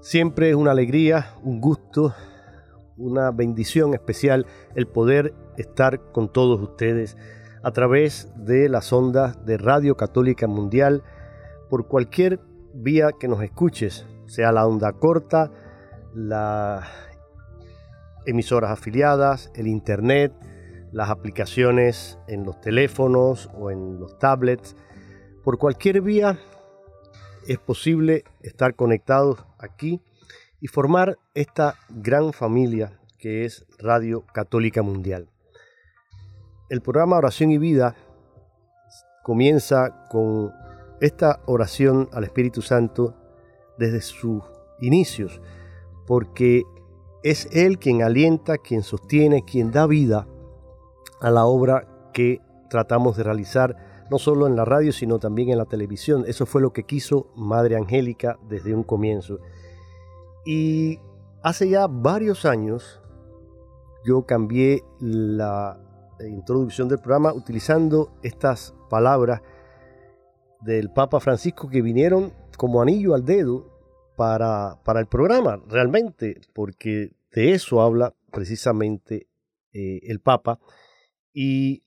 Siempre es una alegría, un gusto, una bendición especial el poder estar con todos ustedes a través de las ondas de Radio Católica Mundial por cualquier vía que nos escuches, sea la onda corta, las emisoras afiliadas, el internet, las aplicaciones en los teléfonos o en los tablets. Por cualquier vía es posible estar conectados aquí y formar esta gran familia que es Radio Católica Mundial. El programa Oración y Vida comienza con esta oración al Espíritu Santo desde sus inicios, porque es Él quien alienta, quien sostiene, quien da vida a la obra que tratamos de realizar, no solo en la radio, sino también en la televisión. Eso fue lo que quiso Madre Angélica desde un comienzo. Y hace ya varios años yo cambié la introducción del programa utilizando estas palabras del Papa Francisco que vinieron como anillo al dedo para, para el programa, realmente, porque de eso habla precisamente eh, el Papa. Y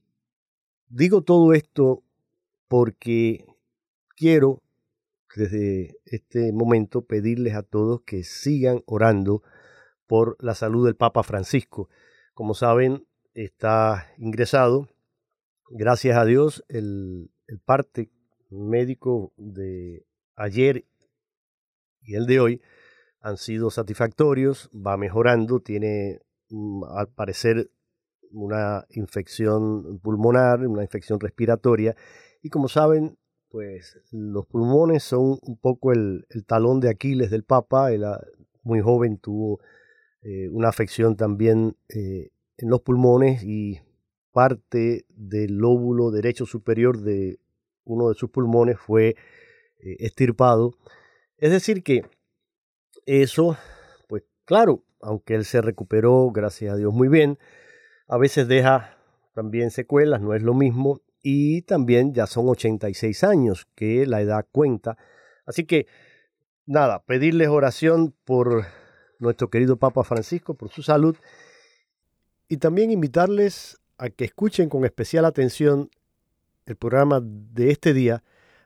digo todo esto porque quiero desde este momento pedirles a todos que sigan orando por la salud del Papa Francisco. Como saben, está ingresado. Gracias a Dios, el, el parte médico de ayer y el de hoy han sido satisfactorios, va mejorando, tiene mm, al parecer una infección pulmonar, una infección respiratoria y como saben, pues los pulmones son un poco el, talón de Aquiles del Papa. Él ah, muy joven tuvo eh, una afección también eh, en los pulmones y parte del lóbulo derecho superior de uno de sus pulmones fue eh, estirpado. Es decir que eso, pues claro, aunque él se recuperó, gracias a Dios, muy bien, a veces deja también secuelas, no es lo mismo, y también ya son 86 años, que la edad cuenta. Así que, nada, pedirles oración por nuestro querido Papa Francisco, por su salud, y también invitarles a que escuchen con especial atención el programa de este día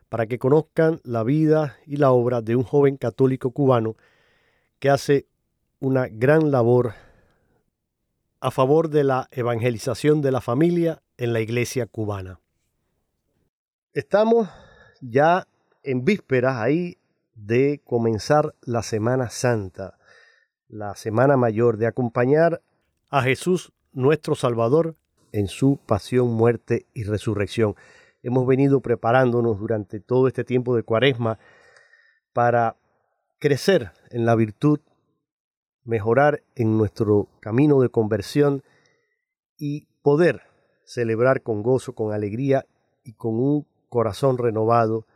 para que conozcan la vida y la obra de un joven católico cubano que hace una gran labor a favor de la evangelización de la familia en la iglesia cubana. Estamos ya en vísperas ahí de comenzar la Semana Santa, la Semana Mayor, de acompañar a Jesús nuestro Salvador en su pasión, muerte y resurrección. Hemos venido preparándonos durante todo este tiempo de cuaresma para crecer en la virtud, mejorar en nuestro camino de conversión y poder celebrar con gozo, con alegría y con un corazón renovado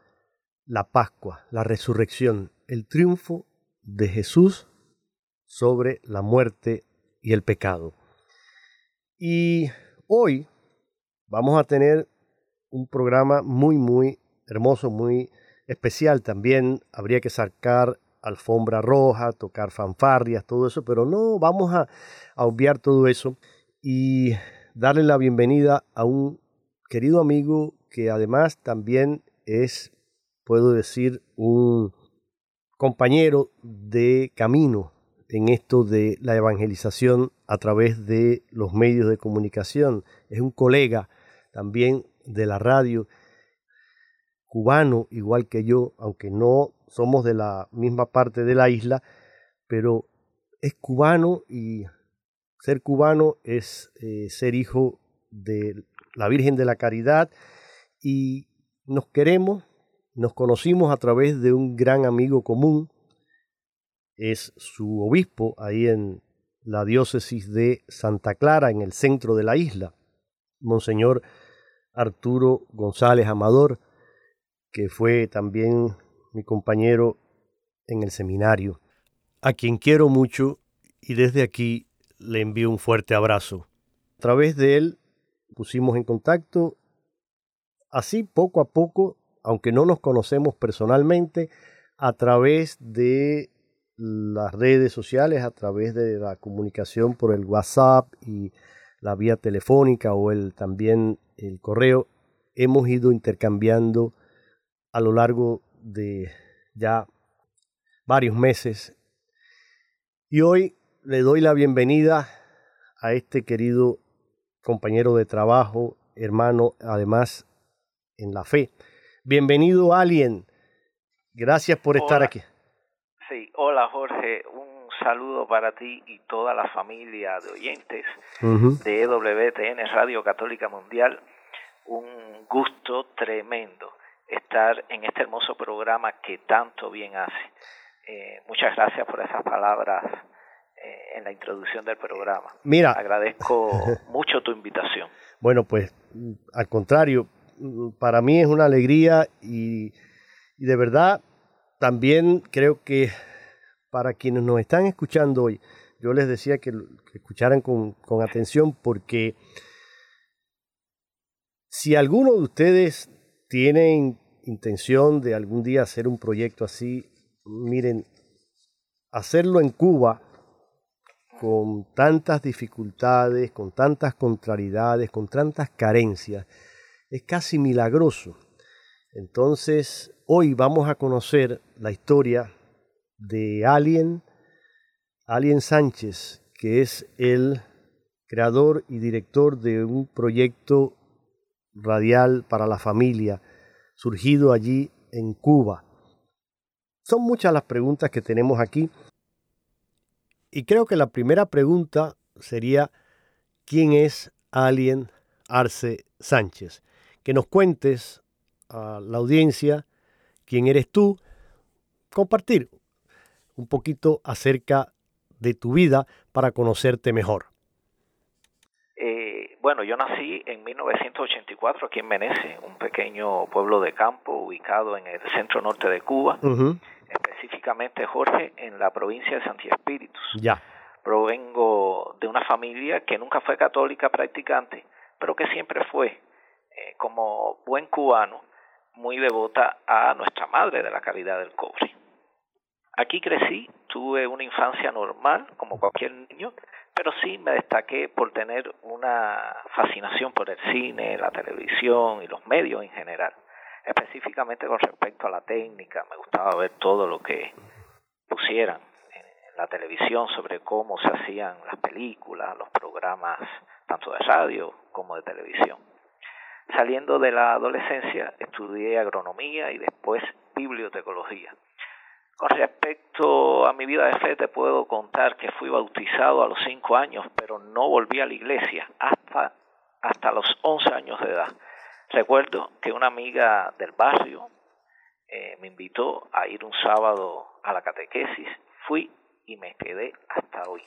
la Pascua, la resurrección, el triunfo de Jesús sobre la muerte y el pecado. Y hoy vamos a tener un programa muy, muy hermoso, muy especial. También habría que sacar alfombra roja, tocar fanfarrias, todo eso, pero no vamos a, obviar todo eso y darle la bienvenida a un querido amigo que además también es, puedo decir, un compañero de camino en esto de la evangelización a través de los medios de comunicación. Es un colega también de la radio, cubano igual que yo, aunque no somos de la misma parte de la isla, pero es cubano y ser cubano es eh, ser hijo de la Virgen de la Caridad y nos queremos, nos conocimos a través de un gran amigo común, es su obispo ahí en la diócesis de Santa Clara, en el centro de la isla, Monseñor Arturo González Amador, que fue también mi compañero en el seminario, a quien quiero mucho y desde aquí le envío un fuerte abrazo. A través de él pusimos en contacto, así poco a poco, aunque no nos conocemos personalmente, a través de las redes sociales, a través de la comunicación por el WhatsApp y la vía telefónica o el, también el correo, hemos ido intercambiando a lo largo de ya varios meses. Y hoy le doy la bienvenida a este querido compañero de trabajo, hermano, además en la fe. Bienvenido, Alien. Gracias por estar aquí. Sí, hola Jorge, un saludo para ti y toda la familia de oyentes de WTN Radio Católica Mundial. Un gusto tremendo estar en este hermoso programa que tanto bien hace. Eh, muchas gracias por esas palabras eh, en la introducción del programa. Mira, agradezco mucho tu invitación. Bueno, pues al contrario, para mí es una alegría y, de verdad también creo que para quienes nos están escuchando hoy, yo les decía que, escucharan con, con atención porque si alguno de ustedes tienen intención de algún día hacer un proyecto así, miren, hacerlo en Cuba con tantas dificultades, con tantas contrariedades, con tantas carencias, es casi milagroso. Entonces, hoy vamos a conocer la historia de Alien, Alien Sánchez, que es el creador y director de un proyecto radial para la familia surgido allí en Cuba. Son muchas las preguntas que tenemos aquí y creo que la primera pregunta sería ¿quién es Alien Arce Sánchez? Que nos cuentes a la audiencia quién eres tú, compartir un poquito acerca de tu vida para conocerte mejor. Bueno, yo nací en 1984 aquí en Menece, un pequeño pueblo de campo ubicado en el centro norte de Cuba, específicamente Jorge, en la provincia de Santi Espíritus. Ya. Provengo de una familia que nunca fue católica practicante, pero que siempre fue, eh, como buen cubano, muy devota a nuestra madre de la calidad del cobre. Aquí crecí, tuve una infancia normal, como cualquier niño, pero sí me destaqué por tener una fascinación por el cine, la televisión y los medios en general, específicamente con respecto a la técnica, me gustaba ver todo lo que pusieran en la televisión sobre cómo se hacían las películas, los programas tanto de radio como de televisión. Saliendo de la adolescencia estudié agronomía y después bibliotecología con respecto a mi vida de fe, te puedo contar que fui bautizado a los cinco años, pero no volví a la iglesia hasta, hasta los once años de edad. Recuerdo que una amiga del barrio eh, me invitó a ir un sábado a la catequesis. Fui y me quedé hasta hoy.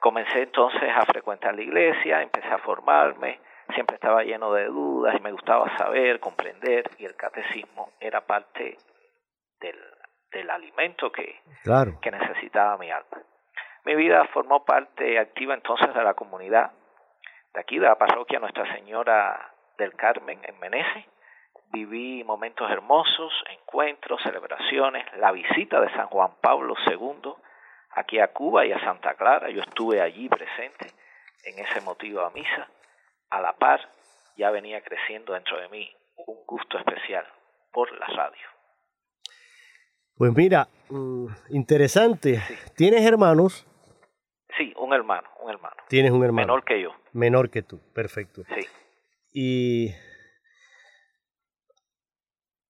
Comencé entonces a frecuentar la iglesia, empecé a formarme, siempre estaba lleno de dudas y me gustaba saber, comprender y el catecismo era parte del, del alimento que, que necesitaba mi alma. Mi vida formó parte activa entonces de la comunidad de aquí, de la parroquia Nuestra Señora del Carmen en Menezes. Viví momentos hermosos, encuentros, celebraciones, la visita de San Juan Pablo II aquí a Cuba y a Santa Clara. Yo estuve allí presente en ese motivo a misa. A la par, ya venía creciendo dentro de mí un gusto especial por la radio. Pues mira, mm, interesante. ¿Tienes hermanos? Sí, un hermano, un hermano. Tienes un hermano. Menor que yo. Menor que tú, perfecto. Sí. Y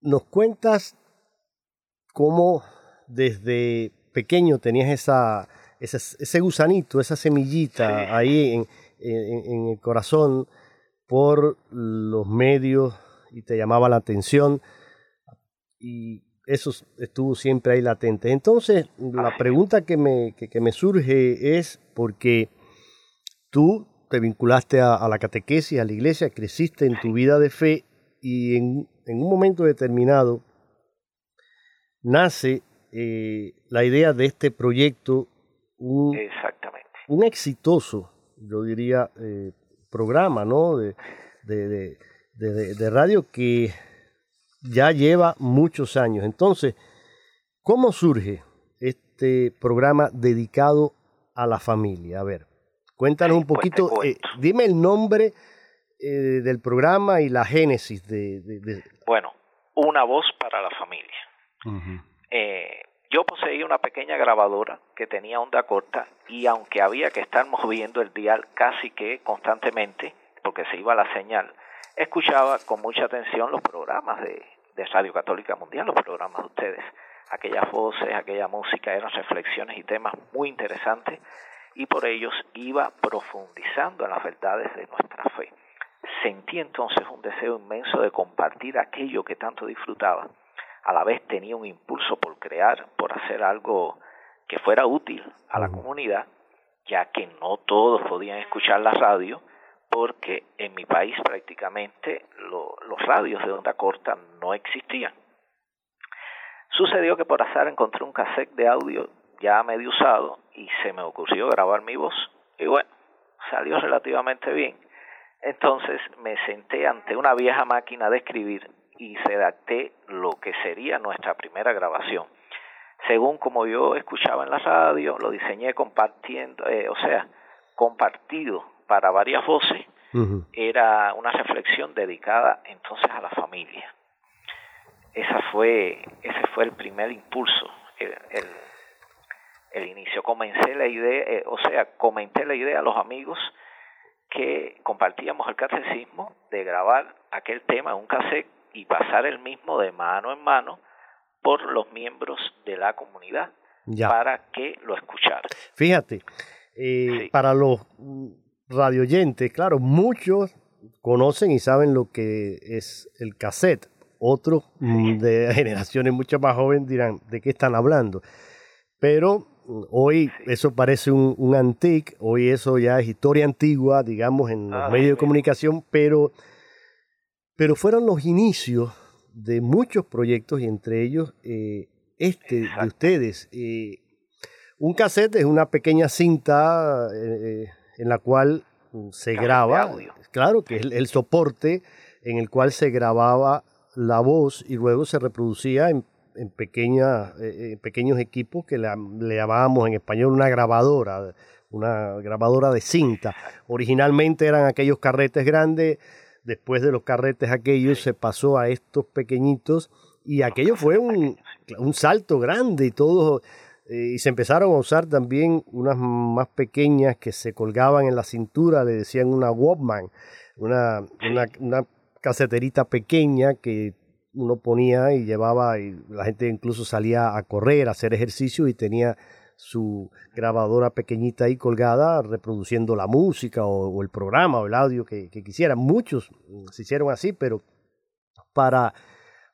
nos cuentas cómo desde pequeño tenías esa, ese gusanito, esa semillita ahí en, en, el corazón por los medios y te llamaba la atención y eso estuvo siempre ahí latente. Entonces, la pregunta que me, que, me surge es porque tú te vinculaste a, la catequesis, a la iglesia, creciste en tu vida de fe y en, en un momento determinado nace eh, la idea de este proyecto, un, Exactamente. un exitoso, yo diría, eh, programa ¿no? de, de, de, de radio que ya lleva muchos años. Entonces, ¿cómo surge este programa dedicado a la familia? A ver, cuéntanos un pues, poquito, eh, dime el nombre eh, del programa y la génesis de, Bueno, Una voz para la familia. eh, yo poseía una pequeña grabadora que tenía onda corta y aunque había que estar moviendo el dial casi que constantemente, porque se iba la señal, escuchaba con mucha atención los programas de, de Radio Católica Mundial, los programas de ustedes. Aquellas voces, aquella música eran reflexiones y temas muy interesantes y por ellos iba profundizando en las verdades de nuestra fe. Sentí entonces un deseo inmenso de compartir aquello que tanto disfrutaba. A la vez tenía un impulso por crear, por hacer algo que fuera útil a la comunidad, ya que no todos podían escuchar la radio, porque en mi país prácticamente los radios de onda corta no existían. Sucedió que por azar encontré un cassette de audio ya medio usado y se me ocurrió grabar mi voz y bueno, salió relativamente bien. Entonces me senté ante una vieja máquina de escribir y redacté lo que sería nuestra primera grabación. Según como yo escuchaba en la radio, lo diseñé compartiendo, eh, o sea, compartido para varias voces, era una reflexión dedicada entonces a la familia. Esa fue, ese fue el primer impulso, el, el, inicio. Comencé la idea, eh, o sea, comenté la idea a los amigos que compartíamos el catecismo de grabar aquel tema en un cassette y pasar el mismo de mano en mano por los miembros de la comunidad para que lo escucharan. Fíjate, eh, para los radioyentes, claro, muchos conocen y saben lo que es el cassette. Otros de generaciones mucho más jóvenes dirán, ¿de qué están hablando? Pero hoy eso parece un, un antique, hoy eso ya es historia antigua, digamos, en los ah, medios de comunicación, pero, pero fueron los inicios de muchos proyectos y entre ellos eh, este de ustedes. Eh, un cassette es una pequeña cinta eh, en la cual se graba, claro, que es el, soporte en el cual se grababa la voz y luego se reproducía en, en, eh, pequeños equipos que le, llamábamos en español una grabadora, una grabadora de cinta. Originalmente eran aquellos carretes grandes, después de los carretes aquellos se pasó a estos pequeñitos y aquello fue un, un salto grande y todo eh, y se empezaron a usar también unas más pequeñas que se colgaban en la cintura, le decían una Walkman, una, una, una caseterita pequeña que uno ponía y llevaba, y la gente incluso salía a correr, a hacer ejercicio y tenía su grabadora pequeñita ahí colgada reproduciendo la música o, el programa o el audio que, que. Muchos se hicieron así, pero para,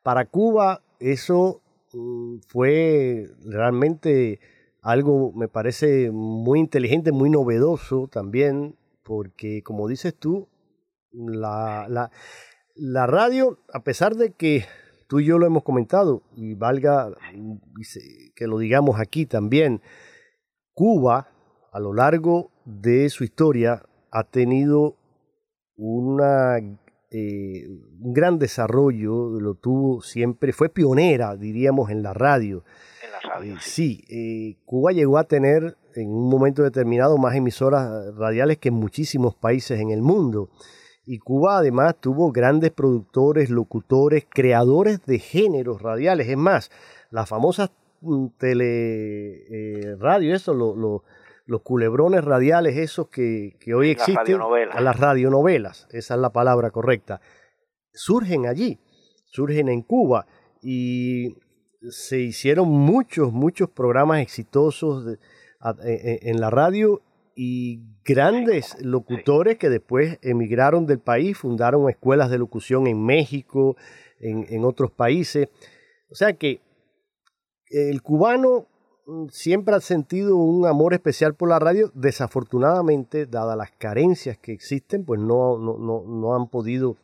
para Cuba eso Mm, fue realmente algo, me parece, muy inteligente, muy novedoso también, porque como dices tú, la, la radio, a pesar de que tú y yo lo hemos comentado, y valga que lo digamos aquí también, Cuba a lo largo de su historia ha tenido una, eh, un gran desarrollo, lo tuvo siempre, fue pionera, diríamos, en la radio. En la radio. Eh, sí, eh, Cuba llegó a tener en un momento determinado más emisoras radiales que en muchísimos países en el mundo. Y Cuba además tuvo grandes productores, locutores, creadores de géneros radiales. Es más, las famosas mm, tele radio, eso, lo, los culebrones radiales esos que, hoy existen, las las radionovelas, esa es la palabra correcta, surgen allí, surgen en Cuba y se hicieron muchos, muchos programas exitosos e, e, en, la radio y grandes locutores que después emigraron del país, fundaron escuelas de locución en México, en, en otros países. O sea que el cubano Mm, siempre ha sentido un amor especial por la radio. Desafortunadamente, dadas las carencias que existen, pues no, no, no, han podido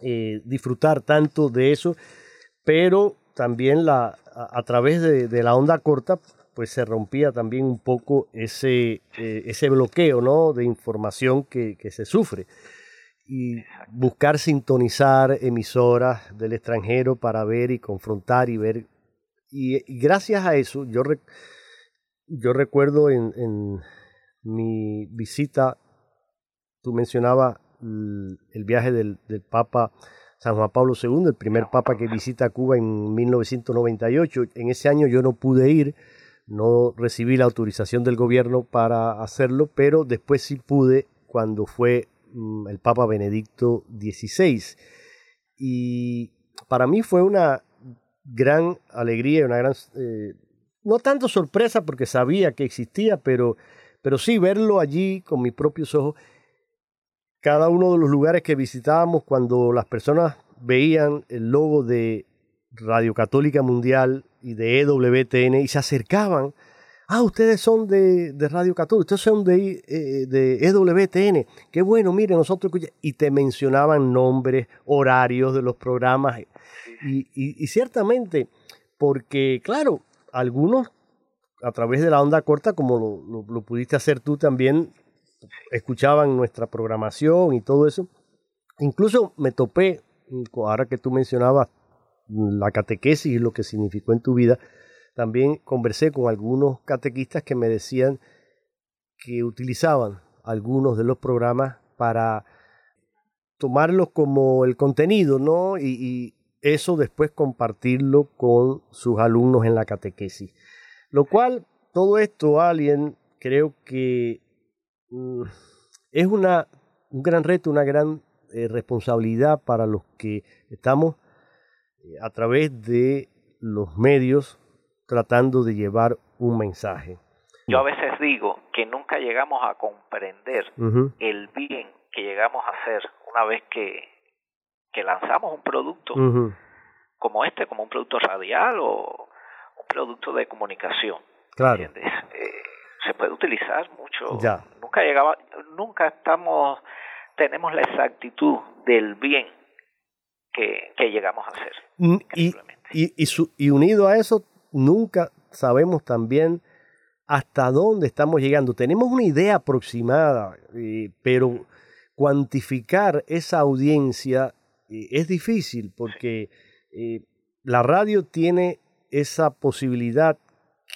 eh, disfrutar tanto de eso. Pero también la, a, través de, la onda corta, pues se rompía también un poco ese, eh, ese bloqueo ¿no? de información que, que se sufre y buscar sintonizar emisoras del extranjero para ver y confrontar y ver y, gracias a eso, yo, yo recuerdo en, mi visita, tú mencionabas el, viaje del, Papa San Juan Pablo II, el primer Papa que visita Cuba en 1998. En ese año yo no pude ir, no recibí la autorización del gobierno para hacerlo, pero después sí pude cuando fue mm, el Papa Benedicto XVI. Y para mí fue una gran alegría una gran, eh, no tanto sorpresa porque sabía que existía, pero, pero sí verlo allí con mis propios ojos. Cada uno de los lugares que visitábamos, cuando las personas veían el logo de Radio Católica Mundial y de EWTN y se acercaban, ah, ustedes son de, Radio Católica, ustedes son de, eh, de EWTN, qué bueno, mire, nosotros, y te mencionaban nombres, horarios de los programas, y, ciertamente, porque claro, algunos a través de la onda corta, como lo, pudiste hacer tú también, escuchaban nuestra programación y todo eso. Incluso me topé, ahora que tú mencionabas la catequesis y lo que significó en tu vida, también conversé con algunos catequistas que me decían que utilizaban algunos de los programas para tomarlos como el contenido, ¿no? y, eso después compartirlo con sus alumnos en la catequesis. Lo cual, todo esto, alguien, creo que mm, es una, un gran reto, una gran eh, responsabilidad para los que estamos a través de los medios tratando de llevar un mensaje. Yo a veces digo que nunca llegamos a comprender el bien que llegamos a hacer una vez que que lanzamos un producto como este, como un producto radial o un producto de comunicación. Claro. Eh, se puede utilizar mucho. Ya. Nunca llegaba, nunca estamos, tenemos la exactitud del bien que, que llegamos a hacer. Y, y, y, y unido a eso, nunca sabemos también hasta dónde estamos llegando. Tenemos una idea aproximada, eh, pero cuantificar esa audiencia es difícil porque eh, la radio tiene esa posibilidad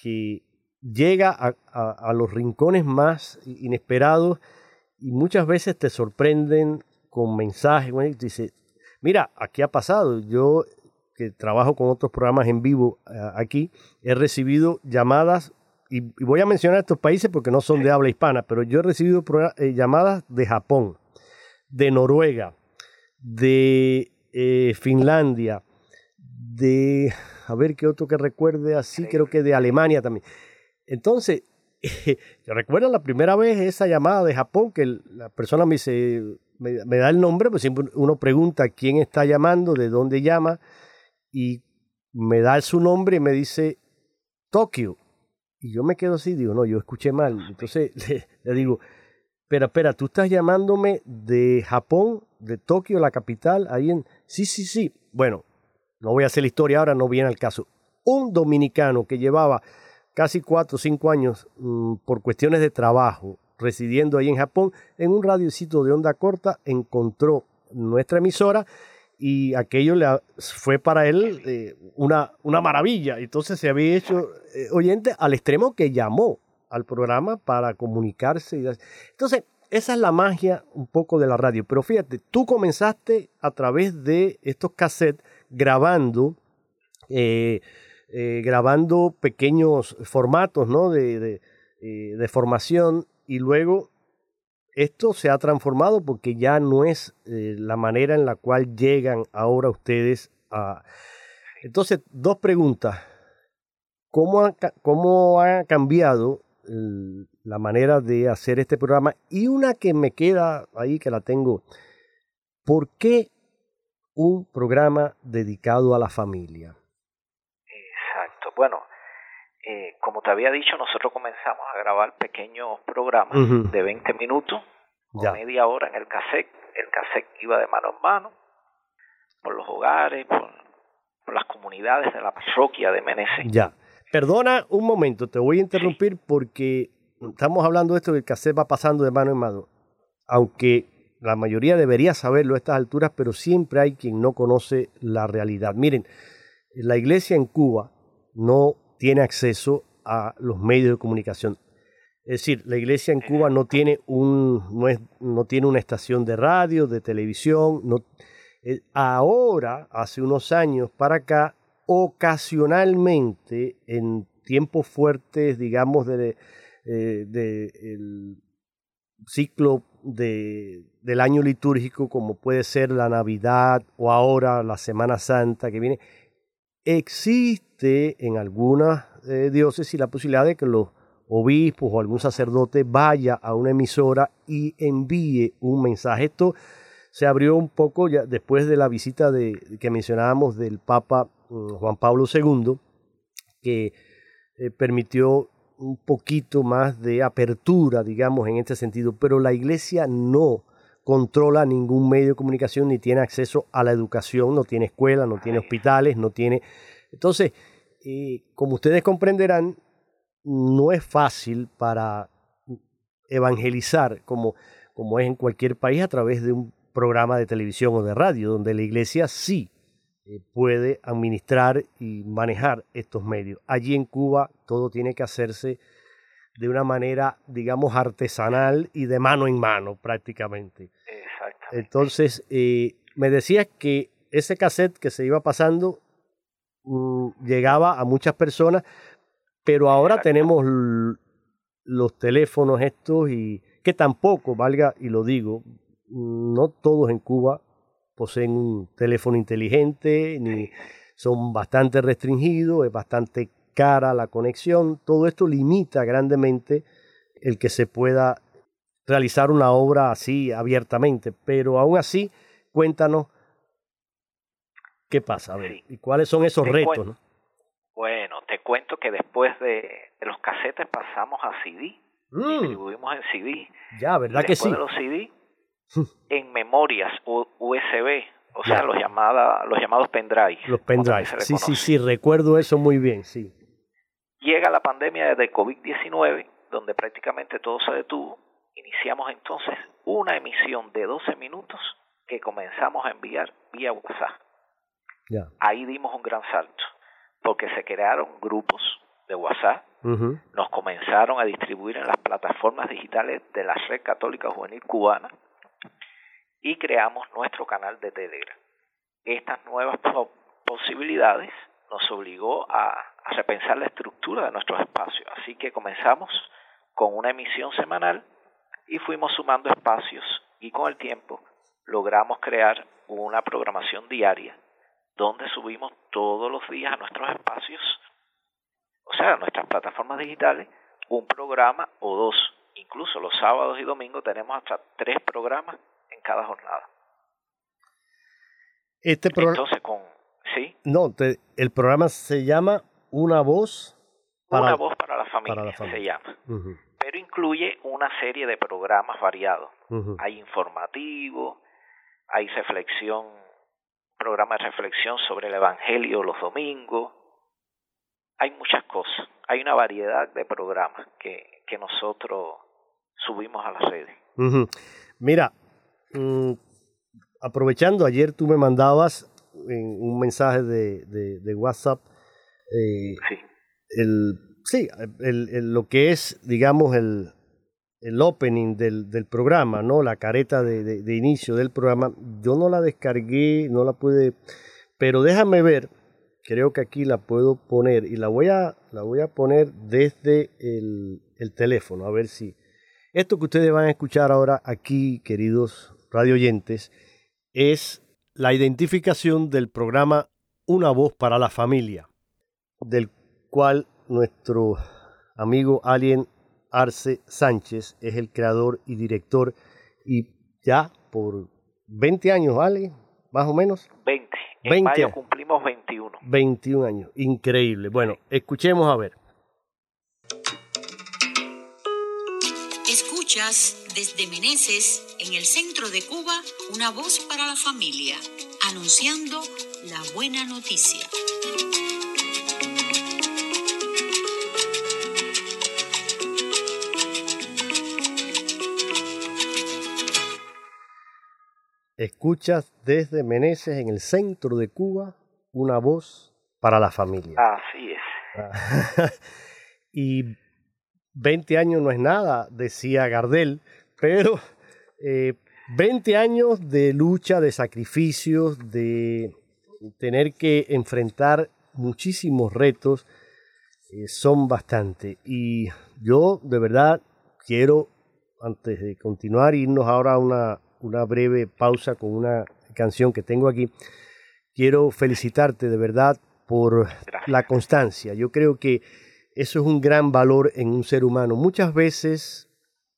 que llega a, los rincones más inesperados y muchas veces te sorprenden con mensajes. dice, mira, aquí ha pasado. Yo que trabajo con otros programas en vivo aquí, he recibido llamadas, y, voy a mencionar estos países porque no son de habla hispana, pero yo he recibido eh, llamadas de Japón, de Noruega, de eh, Finlandia, de, a ver qué otro que recuerde así, creo que de Alemania también. Entonces, yo recuerdo la primera vez esa llamada de Japón que la persona me dice, me, da el nombre, pues siempre uno pregunta quién está llamando, de dónde llama, y me da su nombre y me dice Tokio. Y yo me quedo así, digo, no, yo escuché mal. Entonces le digo, Espera, espera, tú estás llamándome de Japón, de Tokio, la capital, ahí en... Sí, sí, sí. Bueno, no voy a hacer la historia ahora, no viene al caso. Un dominicano que llevaba casi cuatro o cinco años mm, por cuestiones de trabajo residiendo ahí en Japón, en un radiocito de onda corta encontró nuestra emisora y aquello le fue para él eh, una, una maravilla. Entonces se había hecho eh, oyente al extremo que llamó al programa para comunicarse. Y, entonces, esa es la magia un poco de la radio. Pero fíjate, tú comenzaste a través de estos cassettes grabando, eh, grabando pequeños formatos ¿no? de, de formación y luego esto se ha transformado porque ya no es eh, la manera en la cual llegan ahora ustedes a... Entonces, dos preguntas. ¿Cómo ha, cómo ha cambiado la manera de hacer este programa? Y una que me queda ahí, que la tengo. ¿Por qué un programa dedicado a la familia? Exacto. Bueno, eh, como te había dicho, nosotros comenzamos a grabar pequeños programas de 20 minutos, media hora en el cassette. El cassette iba de mano en mano por los hogares, por, las comunidades de la parroquia de Meneses. Ya. Perdona un momento, te voy a interrumpir porque estamos hablando de esto que el cassette va pasando de mano en mano. Aunque la mayoría debería saberlo a estas alturas, pero siempre hay quien no conoce la realidad. Miren, la iglesia en Cuba no tiene acceso a los medios de comunicación. Es decir, la iglesia en Cuba no tiene, un, no, es, no tiene una estación de radio, de televisión. No, eh, ahora, hace unos años para acá, ocasionalmente, en tiempos fuertes, digamos, de, eh, el ciclo de, del año litúrgico, como puede ser la Navidad o ahora la Semana Santa que viene, existe en algunas eh, diócesis la posibilidad de que los obispos o algún sacerdote vaya a una emisora y envíe un mensaje. Esto se abrió un poco ya después de la visita de, que mencionábamos del Papa mm, Juan Pablo II, que eh, permitió un poquito más de apertura, digamos, en este sentido, pero la Iglesia no controla ningún medio de comunicación ni tiene acceso a la educación, no tiene escuela, no tiene hospitales, no tiene... Entonces, eh, como ustedes comprenderán, no es fácil para evangelizar como, como es en cualquier país a través de un programa de televisión o de radio, donde la iglesia sí eh, puede administrar y manejar estos medios. Allí en Cuba todo tiene que hacerse de una manera, digamos, artesanal y de mano en mano prácticamente. Entonces, eh, me decías que ese cassette que se iba pasando mm, llegaba a muchas personas, pero ahora tenemos los teléfonos estos y que tampoco, valga y lo digo, no todos en Cuba poseen un teléfono inteligente, ni son bastante restringidos, es bastante cara la conexión, todo esto limita grandemente el que se pueda realizar una obra así abiertamente, pero aún así, cuéntanos qué pasa, a ver, y cuáles son esos retos. Bueno, te cuento que después de, los casetes pasamos a CD, mm. distribuimos en CD. Ya, ¿verdad que sí? de los CD, en memorias USB, o sea, los, llamada, los llamados pendrive. Los pendrive, sí, sí, sí, recuerdo eso muy bien, sí. Llega la pandemia de COVID-19, donde prácticamente todo se detuvo. Iniciamos entonces una emisión de 12 minutos que comenzamos a enviar vía WhatsApp. Ahí dimos un gran salto, porque se crearon grupos de WhatsApp, nos comenzaron a distribuir en las plataformas digitales de la Red Católica Juvenil Cubana y creamos nuestro canal de Telegram. Estas nuevas posibilidades nos obligó a, a repensar la estructura de nuestros espacios. Así que comenzamos con una emisión semanal y fuimos sumando espacios y con el tiempo logramos crear una programación diaria donde subimos todos los días a nuestros espacios, o sea, a nuestras plataformas digitales, un programa o dos. Incluso los sábados y domingos tenemos hasta tres programas en cada jornada. Este programa... Entonces, con... ¿Sí? No, el programa se llama Una voz para... Una voz para la familia, se llama. Primero incluye una serie de programas variados. Hay informativo, hay reflexión, programa de reflexión sobre el Evangelio los domingos. Hay muchas cosas. Hay una variedad de programas que, que nosotros subimos a las redes. Mira, mm, aprovechando, ayer tú me mandabas en un mensaje de, de, WhatsApp eh, sí. El, sí, el, lo que es, digamos, el, el opening del, del, programa, ¿no? La careta de, de, inicio del programa. Yo no la descargué, no la pude, pero déjame ver. Creo que aquí la puedo poner y la voy a, la voy a poner desde el, el teléfono, a ver si. Esto que ustedes van a escuchar ahora aquí, queridos radio oyentes, es la identificación del programa Una voz para la familia, del cual nuestro amigo Alien Arce Sánchez es el creador y director y ya por 20 años, ¿vale? Más o menos. 20. En 20 mayo cumplimos 21. 21 años. Increíble. Bueno, escuchemos a ver. Escuchas desde Meneses, en el centro de Cuba, una voz para la familia, anunciando la buena noticia. Escuchas desde Meneses, en el centro de Cuba, una voz para la familia. Así es. y 20 años no es nada, decía Gardel, pero 20 eh, años de lucha, de sacrificios, de tener que enfrentar muchísimos retos, eh, son bastante. Y yo de verdad quiero, antes de continuar, irnos ahora a una una breve pausa con una canción que tengo aquí. Quiero felicitarte de verdad por la constancia. Yo creo que eso es un gran valor en un ser humano. Muchas veces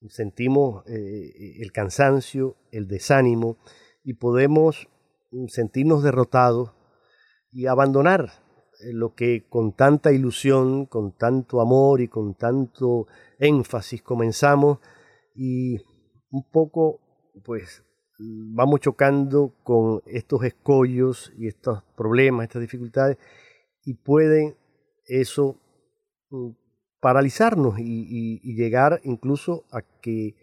sentimos eh, el cansancio, el desánimo y podemos sentirnos derrotados y abandonar lo que con tanta ilusión, con tanto amor y con tanto énfasis comenzamos y un poco pues vamos chocando con estos escollos y estos problemas, estas dificultades, y pueden eso mm, paralizarnos y, llegar incluso a que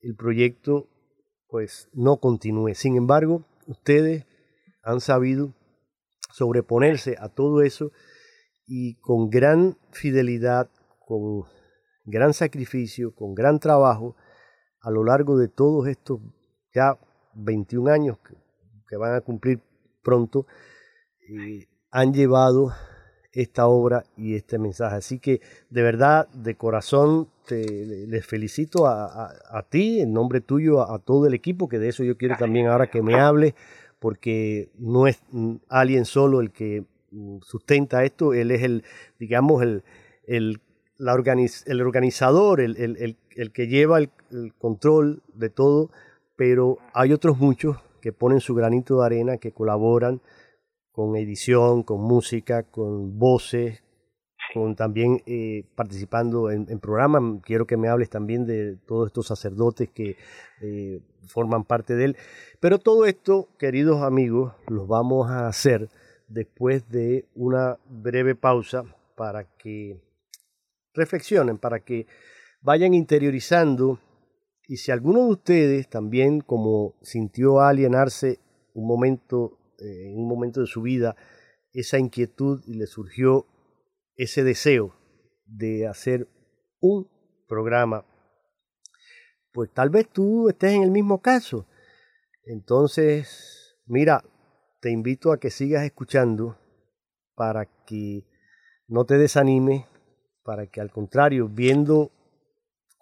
el proyecto pues no continúe. Sin embargo, ustedes han sabido sobreponerse a todo eso y con gran fidelidad, con gran sacrificio, con gran trabajo, a lo largo de todos estos ya 21 años que, van a cumplir pronto, eh, han llevado esta obra y este mensaje. Así que de verdad, de corazón, te, les felicito a, ti, en nombre tuyo, a, todo el equipo, que de eso yo quiero también ahora que me hable, porque no es alguien solo el que mm, sustenta esto, él es el, digamos, el, el, la el organizador, el, el, el que lleva el, control de todo, pero hay otros muchos que ponen su granito de arena, que colaboran con edición, con música, con voces, con también eh, participando en, programas. Quiero que me hables también de todos estos sacerdotes que eh, forman parte de él. Pero todo esto, queridos amigos, los vamos a hacer después de una breve pausa para que reflexionen, para que vayan interiorizando y si alguno de ustedes también, como sintió alienarse un momento, eh, en un momento de su vida, esa inquietud y le surgió ese deseo de hacer un programa, pues tal vez tú estés en el mismo caso. Entonces, mira, te invito a que sigas escuchando para que no te desanimes, para que al contrario, viendo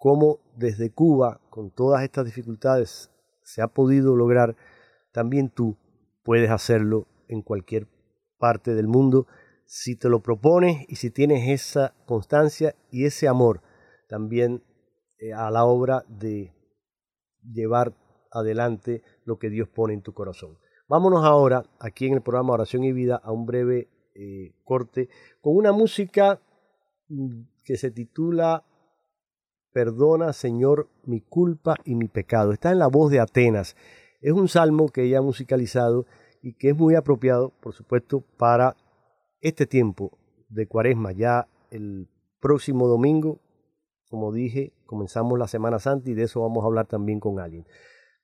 cómo desde Cuba, con todas estas dificultades, se ha podido lograr, también tú puedes hacerlo en cualquier parte del mundo si te lo propones y si tienes esa constancia y ese amor también eh, a la obra de llevar adelante lo que Dios pone en tu corazón. Vámonos ahora, aquí en el programa Oración y Vida, a un breve eh, corte con una música mm, que se titula perdona, Señor, mi culpa y mi pecado. Está en la voz de Atenas. Es un salmo que ella ha musicalizado y que es muy apropiado, por supuesto, para este tiempo de cuaresma. Ya el próximo domingo, como dije, comenzamos la Semana Santa y de eso vamos a hablar también con alguien.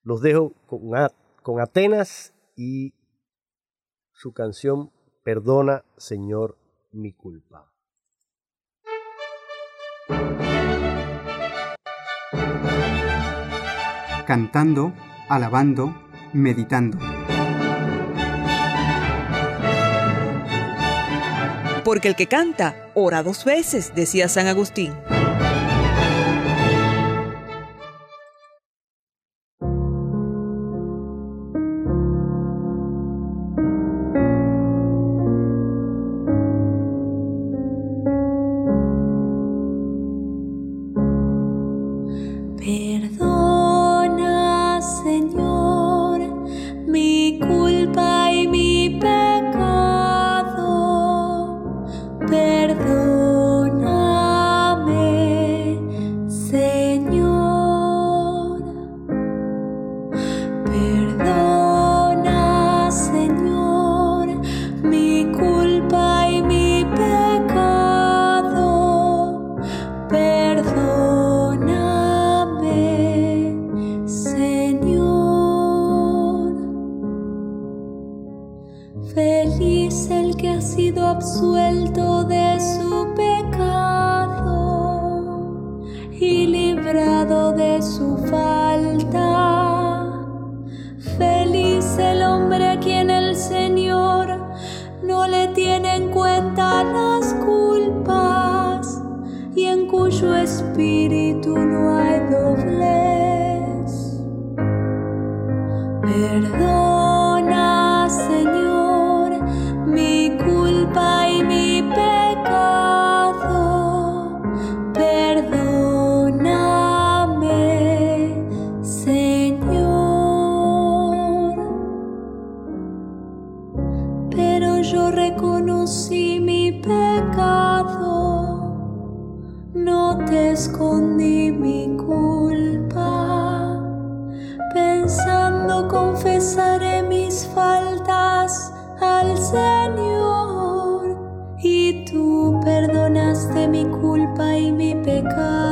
Los dejo con, con Atenas y su canción Perdona, Señor, mi culpa. Cantando, alabando, meditando. Porque el que canta, ora dos veces, decía San Agustín. perdonaste mi culpa y mi pecado.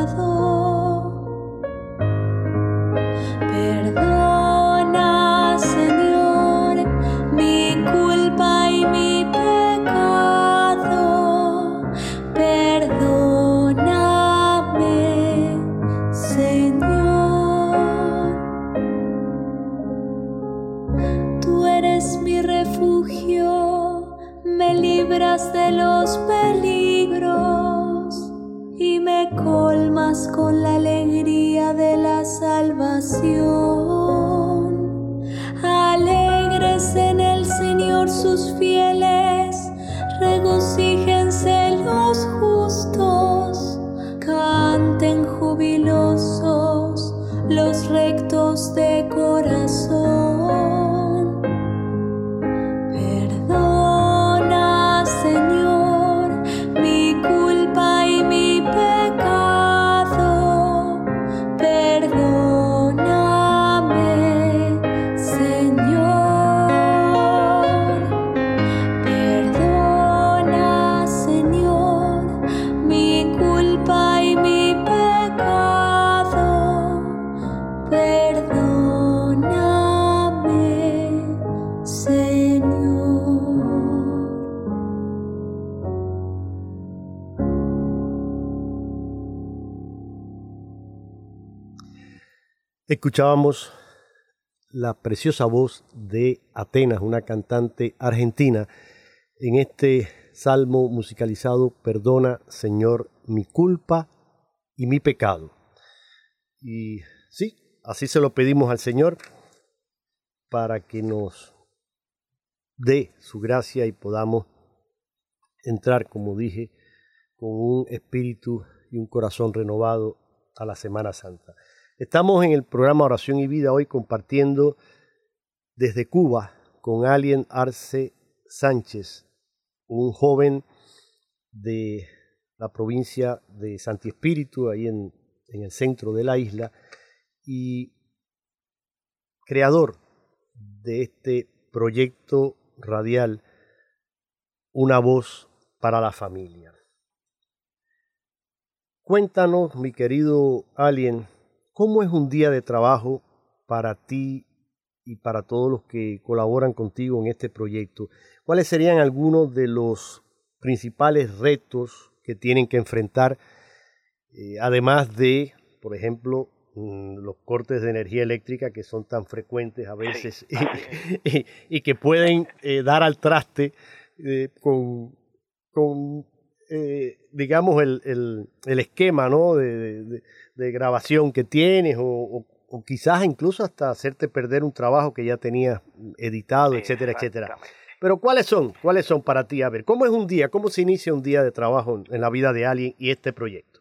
Escuchábamos la preciosa voz de Atenas, una cantante argentina, en este salmo musicalizado, Perdona, Señor, mi culpa y mi pecado. Y sí, así se lo pedimos al Señor para que nos dé su gracia y podamos entrar, como dije, con un espíritu y un corazón renovado a la Semana Santa. Estamos en el programa Oración y Vida hoy compartiendo desde Cuba con Alien Arce Sánchez, un joven de la provincia de Santi Espíritu, ahí en en el centro de la isla y creador de este proyecto radial Una voz para la familia. Cuéntanos, mi querido Alien, ¿cómo es un día de trabajo para ti y para todos los que colaboran contigo en este proyecto? ¿Cuáles serían algunos de los principales retos que tienen que enfrentar, eh, además de, por ejemplo, mm, los cortes de energía eléctrica que son tan frecuentes a veces y, que pueden eh, dar al traste eh, con, con digamos, el, el, esquema ¿no? de, de, grabación que tienes o, o, quizás incluso hasta hacerte perder un trabajo que ya tenías editado, etcétera, etcétera. Pero ¿cuáles son? ¿Cuáles son para ti? A ver, ¿cómo es un día? ¿Cómo se inicia un día de trabajo en la vida de alguien y este proyecto?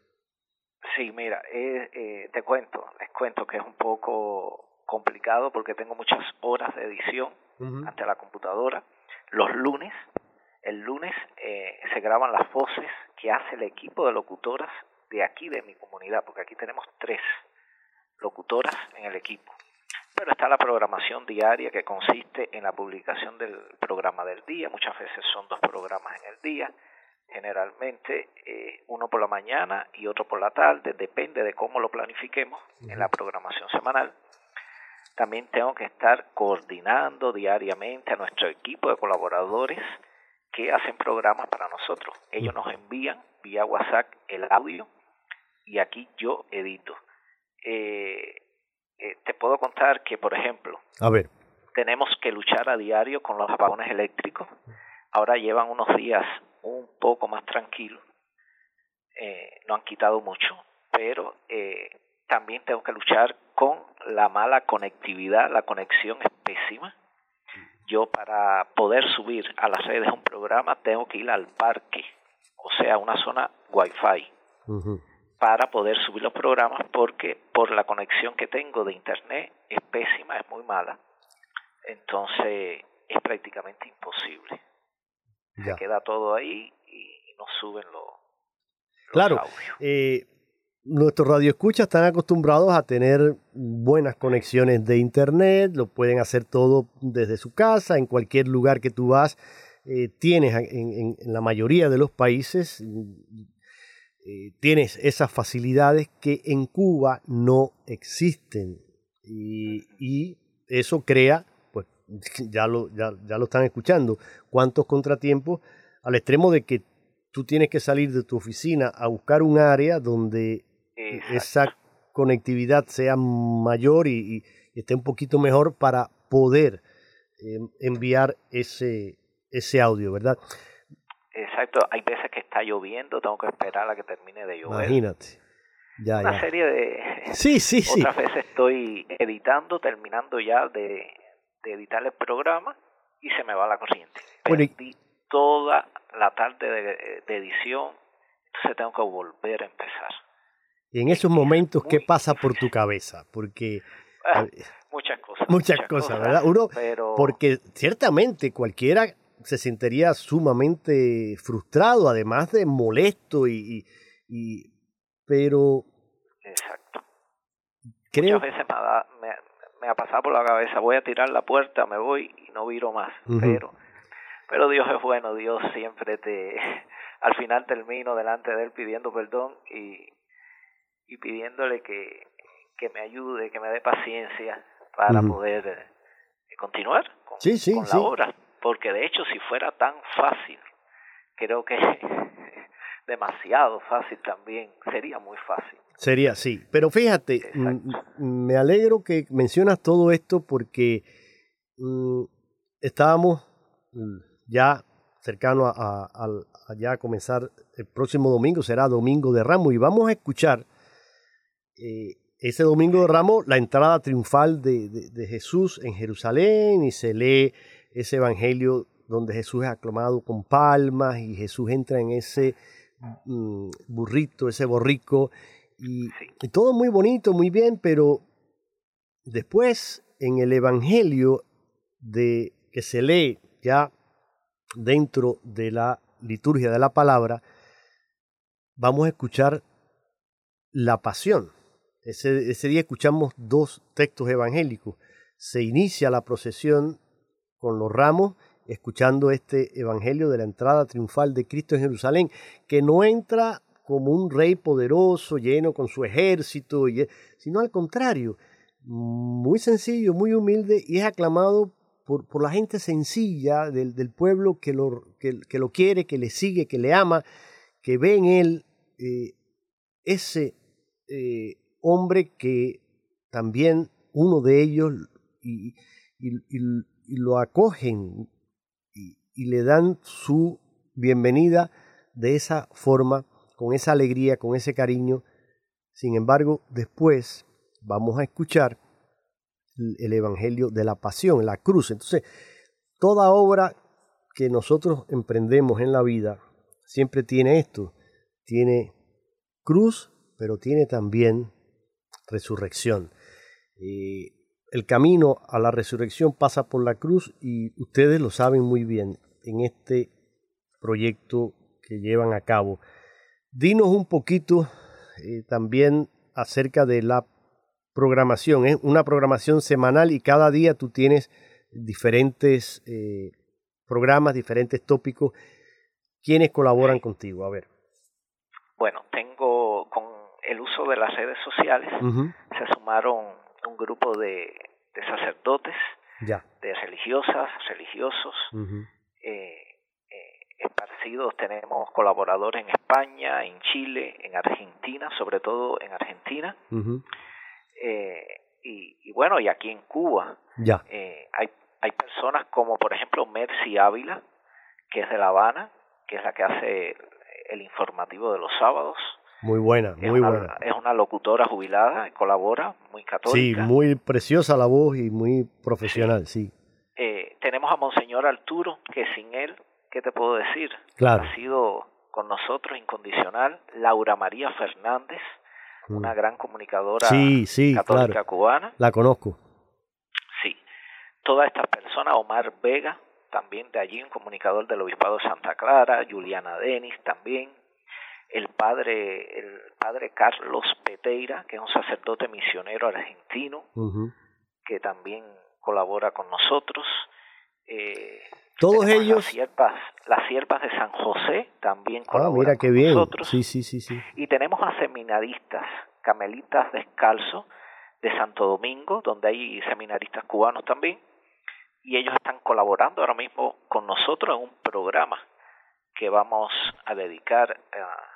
Sí, mira, eh, te cuento, les cuento que es un poco complicado porque tengo muchas horas de edición ante la computadora. Los lunes, el lunes eh, se graban las voces que hace el equipo de locutoras de aquí, de mi comunidad, porque aquí tenemos tres locutoras en el equipo. Pero está la programación diaria que consiste en la publicación del programa del día. Muchas veces son dos programas en el día. Generalmente eh, uno por la mañana y otro por la tarde. Depende de cómo lo planifiquemos en la programación semanal. También tengo que estar coordinando diariamente a nuestro equipo de colaboradores que hacen programas para nosotros. Ellos nos envían vía WhatsApp el audio y aquí yo edito. Eh, eh, te puedo contar que, por ejemplo, a ver. tenemos que luchar a diario con los apagones eléctricos. Ahora llevan unos días un poco más tranquilos, eh, no han quitado mucho, pero eh, también tengo que luchar con la mala conectividad, la conexión es pésima. Yo para poder subir a las redes un programa tengo que ir al parque, o sea, una zona wifi para poder subir los programas porque por la conexión que tengo de internet es pésima, es muy mala. Entonces es prácticamente imposible. Se queda todo ahí y no suben los, claro, Eh, nuestros radioescuchas están acostumbrados a tener buenas conexiones de internet, lo pueden hacer todo desde su casa, en cualquier lugar que tú vas. Eh, tienes en, la mayoría de los países eh, tienes esas facilidades que en Cuba no existen. Y, eso crea, pues ya lo, ya, ya lo están escuchando, cuántos contratiempos al extremo de que tú tienes que salir de tu oficina a buscar un área donde esa conectividad sea mayor y, esté un poquito mejor para poder eh, enviar ese, ese audio, ¿verdad? Exacto, hay veces que está lloviendo, tengo que esperar a que termine de llover. Imagínate. Ya, Una serie de... Sí, sí, sí. Otras veces estoy editando, terminando ya de, editar el programa y se me va la corriente. Perdí toda la tarde de, edición, entonces tengo que volver a empezar. Y en esos momentos, ¿qué pasa por tu cabeza? Porque... Ah, muchas cosas. Muchas, cosas, ¿verdad? Uno, porque ciertamente cualquiera se sentiría sumamente frustrado, además de molesto y, y, pero exacto creo muchas veces me ha, me, ha, pasado por la cabeza voy a tirar la puerta me voy y no viro más pero pero Dios es bueno Dios siempre te al final termino delante de él pidiendo perdón y y pidiéndole que que me ayude que me dé paciencia para poder eh, continuar con, con la obra. Porque de hecho si fuera tan fácil, creo que demasiado fácil también, sería muy fácil. Sería, sí, pero fíjate, me alegro que mencionas todo esto porque mm, estábamos mm, ya cercano a, ya comenzar el próximo domingo, será Domingo de Ramos, y vamos a escuchar eh, ese Domingo de Ramos la entrada triunfal de, de Jesús en Jerusalén y se lee ese evangelio donde Jesús es aclamado con palmas y Jesús entra en ese mm, burrito, ese borrico, y, todo muy bonito, muy bien, pero después en el evangelio de que se lee ya dentro de la liturgia de la palabra, vamos a escuchar la pasión Ese, ese día escuchamos dos textos evangélicos. Se inicia la procesión con los ramos escuchando este evangelio de la entrada triunfal de Cristo en Jerusalén, que no entra como un rey poderoso, lleno con su ejército, sino al contrario, muy sencillo, muy humilde y es aclamado por, por la gente sencilla del, del pueblo que lo, que, que, lo quiere, que le sigue, que le ama, que ve en él eh, ese eh, hombre que también uno de ellos y, lo acogen y le dan su bienvenida de esa forma, con esa alegría, con ese cariño. Sin embargo, después vamos a escuchar el Evangelio de la Pasión, la cruz. Entonces, toda obra que nosotros emprendemos en la vida siempre tiene esto, tiene cruz, pero tiene también resurrección. Eh, el camino a la resurrección pasa por la cruz y ustedes lo saben muy bien en este proyecto que llevan a cabo. Dinos un poquito eh, también acerca de la programación. Es una programación semanal y cada día tú tienes diferentes eh, programas, diferentes tópicos. ¿Quiénes colaboran contigo? A ver. Bueno, tengo el uso de las redes sociales, se sumaron un grupo de, de sacerdotes, ya. de religiosas, religiosos, eh, eh, esparcidos. Tenemos colaboradores en España, en Chile, en Argentina, sobre todo en Argentina. eh, y, y, bueno, y aquí en Cuba ya. Hay, hay personas como, por ejemplo, Mercy Ávila, que es de La Habana, que es la que hace el informativo de los sábados. Muy buena, muy una, buena. Es una locutora jubilada, colabora, muy católica. Sí, muy preciosa la voz y muy profesional, sí. sí. Eh, tenemos a Monseñor Arturo, que sin él, ¿qué te puedo decir? Claro. Ha sido con nosotros incondicional. Laura María Fernández, mm. una gran comunicadora sí, sí, católica claro. cubana. La conozco. Sí. Todas estas personas, Omar Vega, también de allí, un comunicador del Obispado de Santa Clara, Juliana Denis también, el padre, el padre Carlos Peteira, que es un sacerdote misionero argentino, uh -huh. que también colabora con nosotros. Eh, Todos ellos. Las siervas, las siervas de San José también colaboran ah, mira qué con bien. nosotros. Sí, sí, sí, sí. Y tenemos a seminaristas, camelitas descalzo de Santo Domingo, donde hay seminaristas cubanos también. Y ellos están colaborando ahora mismo con nosotros en un programa que vamos a dedicar a,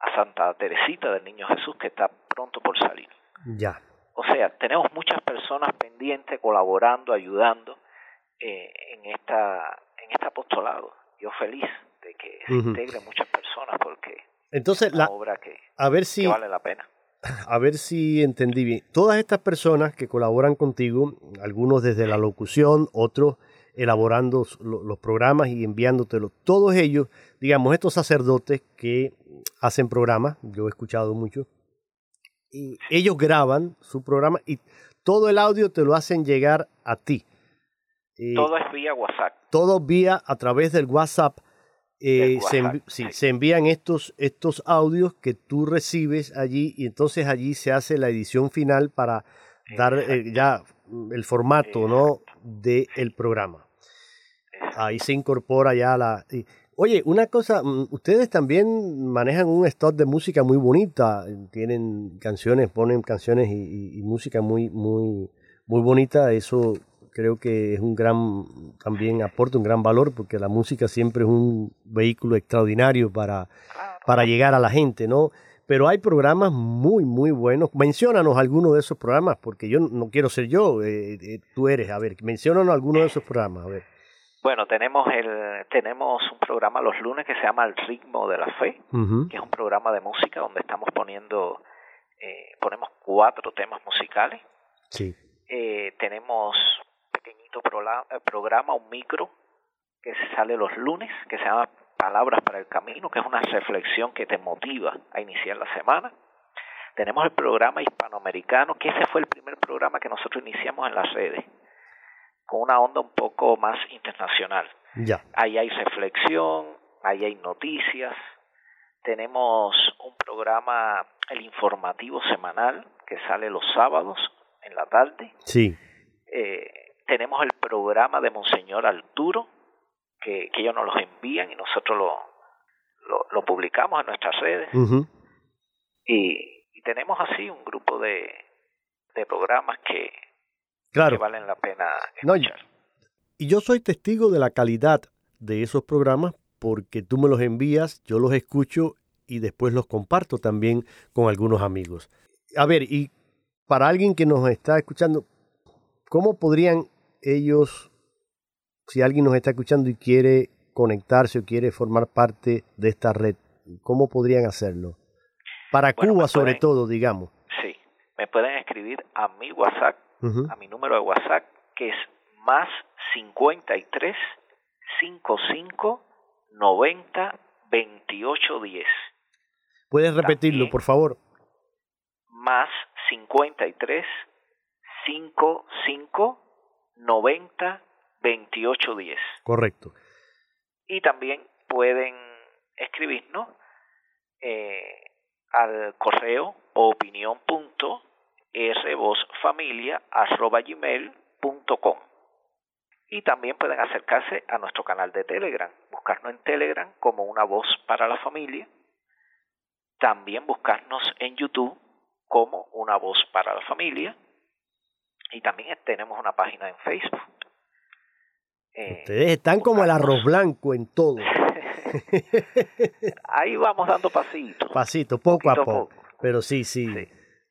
a Santa Teresita del Niño Jesús, que está pronto por salir. Ya. O sea, tenemos muchas personas pendientes, colaborando, ayudando eh, en esta en este apostolado. Yo feliz de que se Uh -huh. integren muchas personas porque Entonces, es una la, obra que, a ver si que vale la pena. a ver si entendí bien. Todas estas personas que colaboran contigo, algunos desde la locución, otros elaborando los programas y enviándotelos, todos ellos, digamos, estos sacerdotes que hacen programas, yo he escuchado mucho, y ellos graban su programa y todo el audio te lo hacen llegar a ti. Eh, todo es vía WhatsApp. Todo vía a través del WhatsApp. Eh, WhatsApp se, envi sí, sí. se, envían estos, estos audios que tú recibes allí y entonces allí se hace la edición final para dar eh, ya el formato ¿no? del de programa. Ahí se incorpora ya la... Oye, una cosa, mm, ustedes también manejan un stock de música muy bonita, tienen canciones, ponen canciones y, música muy, muy, muy bonita, eso creo que es un gran, también aporta un gran valor porque la música siempre es un vehículo extraordinario para, para llegar a la gente, ¿no? Pero hay programas muy, muy buenos. Menciónanos algunos de esos programas, porque yo no quiero ser yo, eh, eh, tú eres. A ver, menciónanos algunos de esos programas, a ver. Bueno, tenemos el tenemos un programa los lunes que se llama El ritmo de la fe, uh -huh. que es un programa de música donde estamos poniendo eh, ponemos cuatro temas musicales. Sí. Eh, tenemos pequeñito programa, un micro que sale los lunes, que se llama Palabras para el Camino, que es una reflexión que te motiva a iniciar la semana. Tenemos el programa hispanoamericano, que ese fue el primer programa que nosotros iniciamos en las redes, con una onda un poco más internacional. Ya. Ahí hay reflexión, ahí hay noticias. Tenemos un programa, el informativo semanal, que sale los sábados en la tarde. Sí. Eh, tenemos el programa de Monseñor Arturo, que, que ellos nos los envían y nosotros lo, lo, lo publicamos en nuestras redes. Y, y tenemos así un grupo de, de programas que, Claro. que valen la pena No, y- yo soy testigo de la calidad de esos programas porque tú me los envías, yo los escucho y después los comparto también con algunos amigos. A ver, y para alguien que nos está escuchando, ¿cómo podrían ellos, si alguien nos está escuchando y quiere conectarse o quiere formar parte de esta red, cómo podrían hacerlo? Para Bueno, Cuba sobre pueden- todo, digamos. Sí, me pueden escribir a mi WhatsApp, Ujú. a mi número de WhatsApp, que es más 53 55 90 28 10. ¿Puedes repetirlo, También. por favor? Más 53 55 90 28 10. Correcto. Y también pueden escribirnos eh, al correo opinión punto Y también pueden acercarse a nuestro canal de Telegram, buscarnos en Telegram como una voz para la familia. También buscarnos en YouTube como una voz para la familia. Y también tenemos una página en Facebook. Eh, Ustedes están como el arroz blanco en todo. Ahí vamos dando pasitos. Pasito, poco a poco. poco. Pero sí, sí. Sí.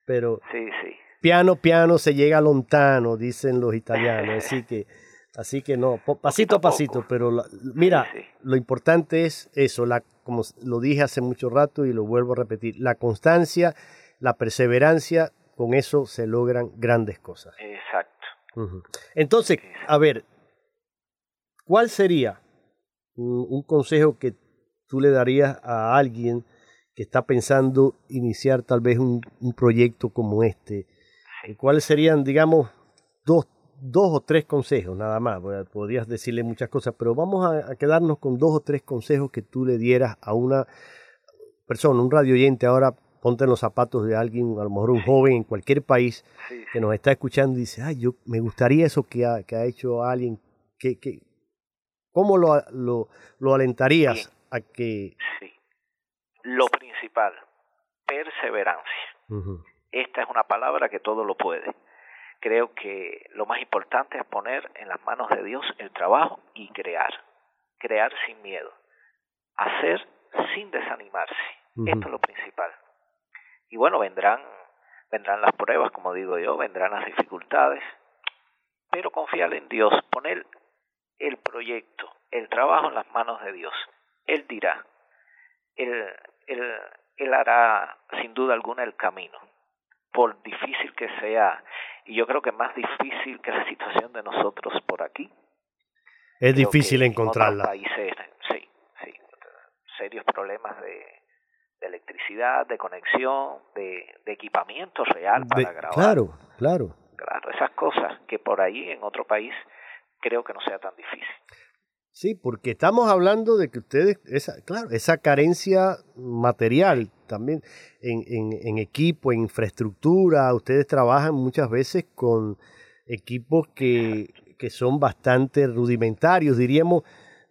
Pero Sí, sí. piano, piano se llega lontano, dicen los italianos. Así que, así que no, pasito a pasito. Pero la- mira, Sí, lo importante es eso, la, como lo dije hace mucho rato y lo vuelvo a repetir, la constancia, la perseverancia, con eso se logran grandes cosas. Exacto. Entonces, a ver, ¿cuál sería un, un consejo que tú le darías a alguien que está pensando iniciar tal vez un, un proyecto como este? ¿Cuáles serían, digamos, dos, dos o tres consejos nada más? Podrías decirle muchas cosas, pero vamos a, a quedarnos con dos o tres consejos que tú le dieras a una persona, un radio oyente ahora. Ponte en los zapatos de alguien, a lo mejor un joven en cualquier país, que nos está escuchando y dice, ay, yo me gustaría eso que ha, que ha hecho alguien, que, que, ¿cómo lo, lo, lo alentarías a que... sí. Lo principal, perseverancia. Esta es una palabra que todo lo puede. Creo que lo más importante es poner en las manos de Dios el trabajo y crear. Crear sin miedo. Hacer sin desanimarse. Esto es lo principal. Y bueno, vendrán vendrán las pruebas, como digo yo, vendrán las dificultades, pero confiar en Dios, poner el proyecto, el trabajo en las manos de Dios. Él dirá, Él, él, él hará sin duda alguna el camino, por difícil que sea, y yo creo que más difícil que la situación de nosotros por aquí. Es difícil en encontrarla. otros países, sí, sí, serios problemas de, de electricidad, de conexión, de, de equipamiento real para De- grabar. claro, claro. Claro, esas cosas que por ahí en otro país creo que no sea tan difícil. Sí, porque estamos hablando de que ustedes, esa, claro, esa carencia material también en, en, equipo, en infraestructura, ustedes trabajan muchas veces con equipos que, que son bastante rudimentarios, diríamos,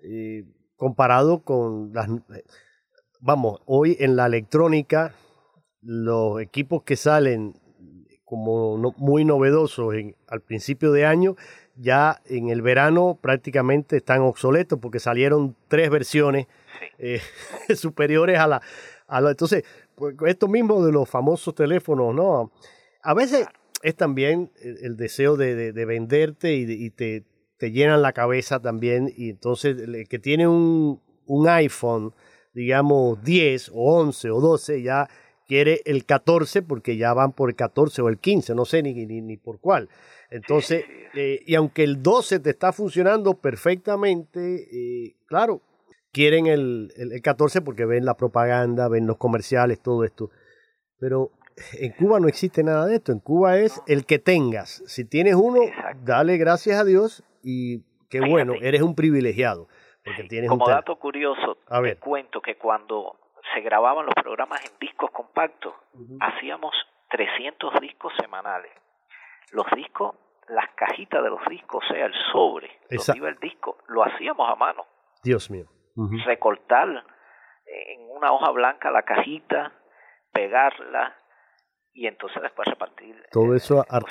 eh, comparado con las... Vamos, hoy en la electrónica, los equipos que salen como no- muy novedosos en, al principio de año, ya en el verano prácticamente están obsoletos porque salieron tres versiones eh, superiores a la, a la... Entonces, pues, esto mismo de los famosos teléfonos, ¿no? A veces es también el, el deseo de, de- de venderte y, de- y te, te llenan la cabeza también y entonces el que tiene un, un iPhone, digamos 10 o 11 o 12, ya quiere el 14 porque ya van por el 14 o el 15, no sé ni, ni, ni por cuál. Entonces, Sí, sí, eh, y aunque el 12 te está funcionando perfectamente, eh, claro, quieren el, el, el 14 porque ven la propaganda, ven los comerciales, todo esto. Pero en Cuba no existe nada de esto. En Cuba es el que tengas. Si tienes uno, Exacto. dale gracias a Dios y qué Fíjate. bueno, eres un privilegiado. Porque tienes Como un dato curioso, A ver. te cuento que cuando se grababan los programas en discos compactos, hacíamos 300 discos semanales. Los discos, las cajitas de los discos, o sea, el sobre, Esa- donde iba el disco, lo hacíamos a mano. Dios mío. Recortar en una hoja blanca la cajita, pegarla y entonces después repartir. Todo eh, eso o sea, distribuir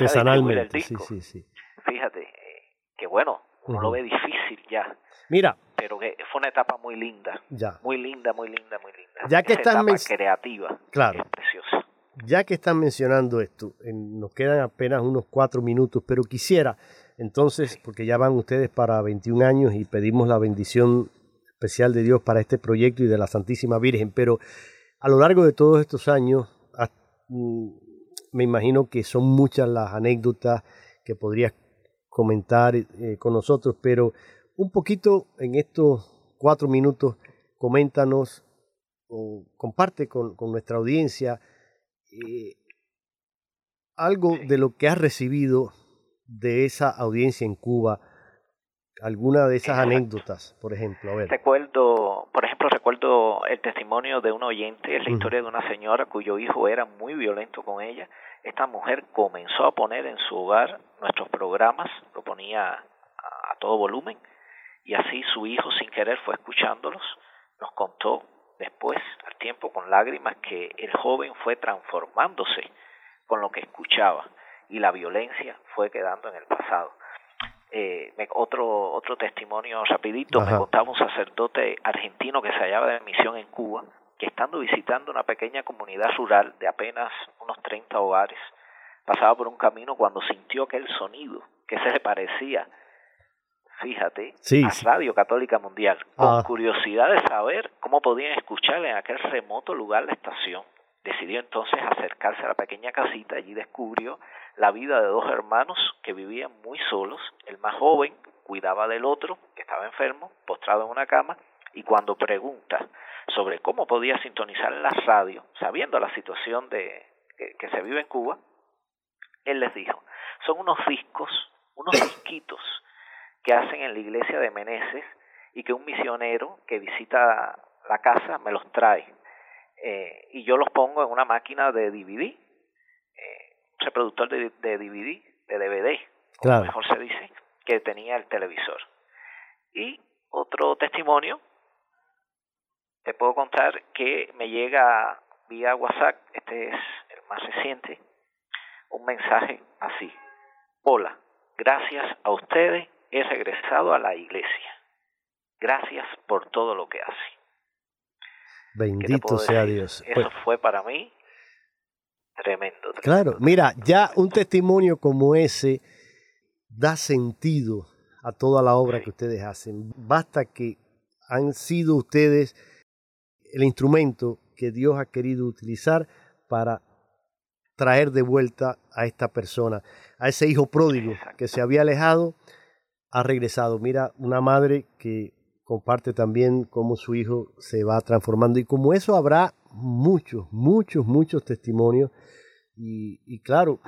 artesanalmente. el Sí, disco. sí, sí. Fíjate, eh, que bueno, uno lo ve difícil ya, Mira, pero que fue una etapa muy linda, ya. muy linda, muy linda, muy linda. Ya que Esa estás etapa creativa, Claro. es preciosa. Ya que están mencionando esto, nos quedan apenas unos cuatro minutos, pero quisiera, entonces, porque ya van ustedes para 21 años y pedimos la bendición especial de Dios para este proyecto y de la Santísima Virgen, pero a lo largo de todos estos años, mm, me imagino que son muchas las anécdotas que podrías comentar eh, con nosotros, pero un poquito en estos cuatro minutos, coméntanos o comparte con nuestra audiencia eh, algo de lo que has recibido de esa audiencia en Cuba, alguna de esas Exacto. anécdotas, por ejemplo, a ver. Recuerdo, por ejemplo, recuerdo el testimonio de un oyente, la historia de una señora cuyo hijo era muy violento con ella. Esta mujer comenzó a poner en su hogar nuestros programas, lo ponía a, a todo volumen, y así su hijo sin querer fue escuchándolos. Nos contó después, al tiempo, con lágrimas, que el joven fue transformándose con lo que escuchaba y la violencia fue quedando en el pasado. Eh, me- otro otro testimonio rapidito Ajá. me contaba un sacerdote argentino que se hallaba de misión en Cuba que estando visitando una pequeña comunidad rural de apenas unos 30 hogares pasaba por un camino cuando sintió aquel sonido que se le parecía fíjate Sí, a. Radio Católica Mundial con Ah. curiosidad de saber cómo podían escuchar en aquel remoto lugar la estación decidió entonces acercarse a la pequeña casita allí descubrió la vida de dos hermanos que vivían muy solos. El más joven cuidaba del otro, que estaba enfermo, postrado en una cama, y cuando pregunta sobre cómo podía sintonizar la radio, sabiendo la situación de que, que se vive en Cuba, él les dijo, son unos discos, unos disquitos que hacen en la iglesia de Meneses y que un misionero que visita la casa me los trae. Eh, y yo los pongo en una máquina de DVD, eh, un reproductor de, de DVD, de DVD, como mejor se dice, que tenía el televisor. Y otro testimonio, te puedo contar que me llega vía WhatsApp, este es el más reciente, un mensaje así. Hola, gracias a ustedes he regresado a la iglesia. Gracias por todo lo que hacen. ¿Qué te Bendito sea decir? Dios. Eso Pues, fue para mí tremendo. tremendo, claro, mira, ya un testimonio como ese da sentido a toda la obra que ustedes hacen. Basta que han sido ustedes el instrumento que Dios ha querido utilizar para traer de vuelta a esta persona, a ese hijo pródigo Exacto. que se había alejado, ha regresado. Mira, una madre que comparte también cómo su hijo se va transformando y como eso habrá muchos, muchos, muchos testimonios y, y claro,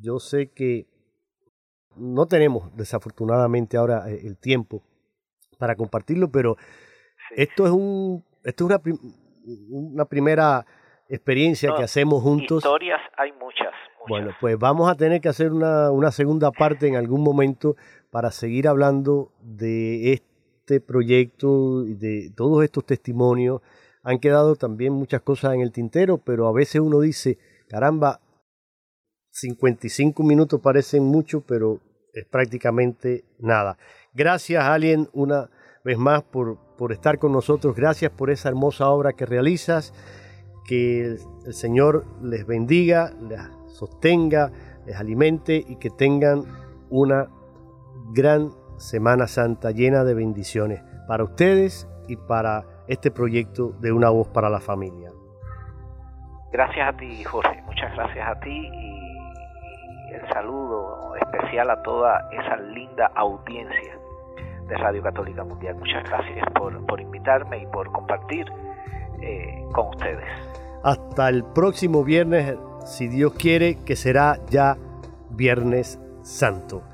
yo sé que no tenemos desafortunadamente ahora eh, el tiempo para compartirlo, pero esto es un esto es una, prim- una primera experiencia No, que hacemos juntos. Historias hay muchas. muchas. Bueno, pues vamos a tener que hacer una, una segunda parte en algún momento para seguir hablando de este proyecto y de todos estos testimonios. Han quedado también muchas cosas en el tintero, pero a veces uno dice, caramba, 55 minutos parecen mucho, pero es prácticamente nada. Gracias, Alien, una vez más por, por estar con nosotros. Gracias por esa hermosa obra que realizas. Que el, el Señor les bendiga, les sostenga, les alimente y que tengan una gran Semana Santa llena de bendiciones para ustedes y para este proyecto de una voz para la familia. Gracias a ti, Jorge. Muchas gracias a ti y, el saludo especial a toda esa linda audiencia de Radio Católica Mundial. Muchas gracias por, por invitarme y por compartir eh, con ustedes. Hasta el próximo viernes, si Dios quiere, que será ya Viernes Santo.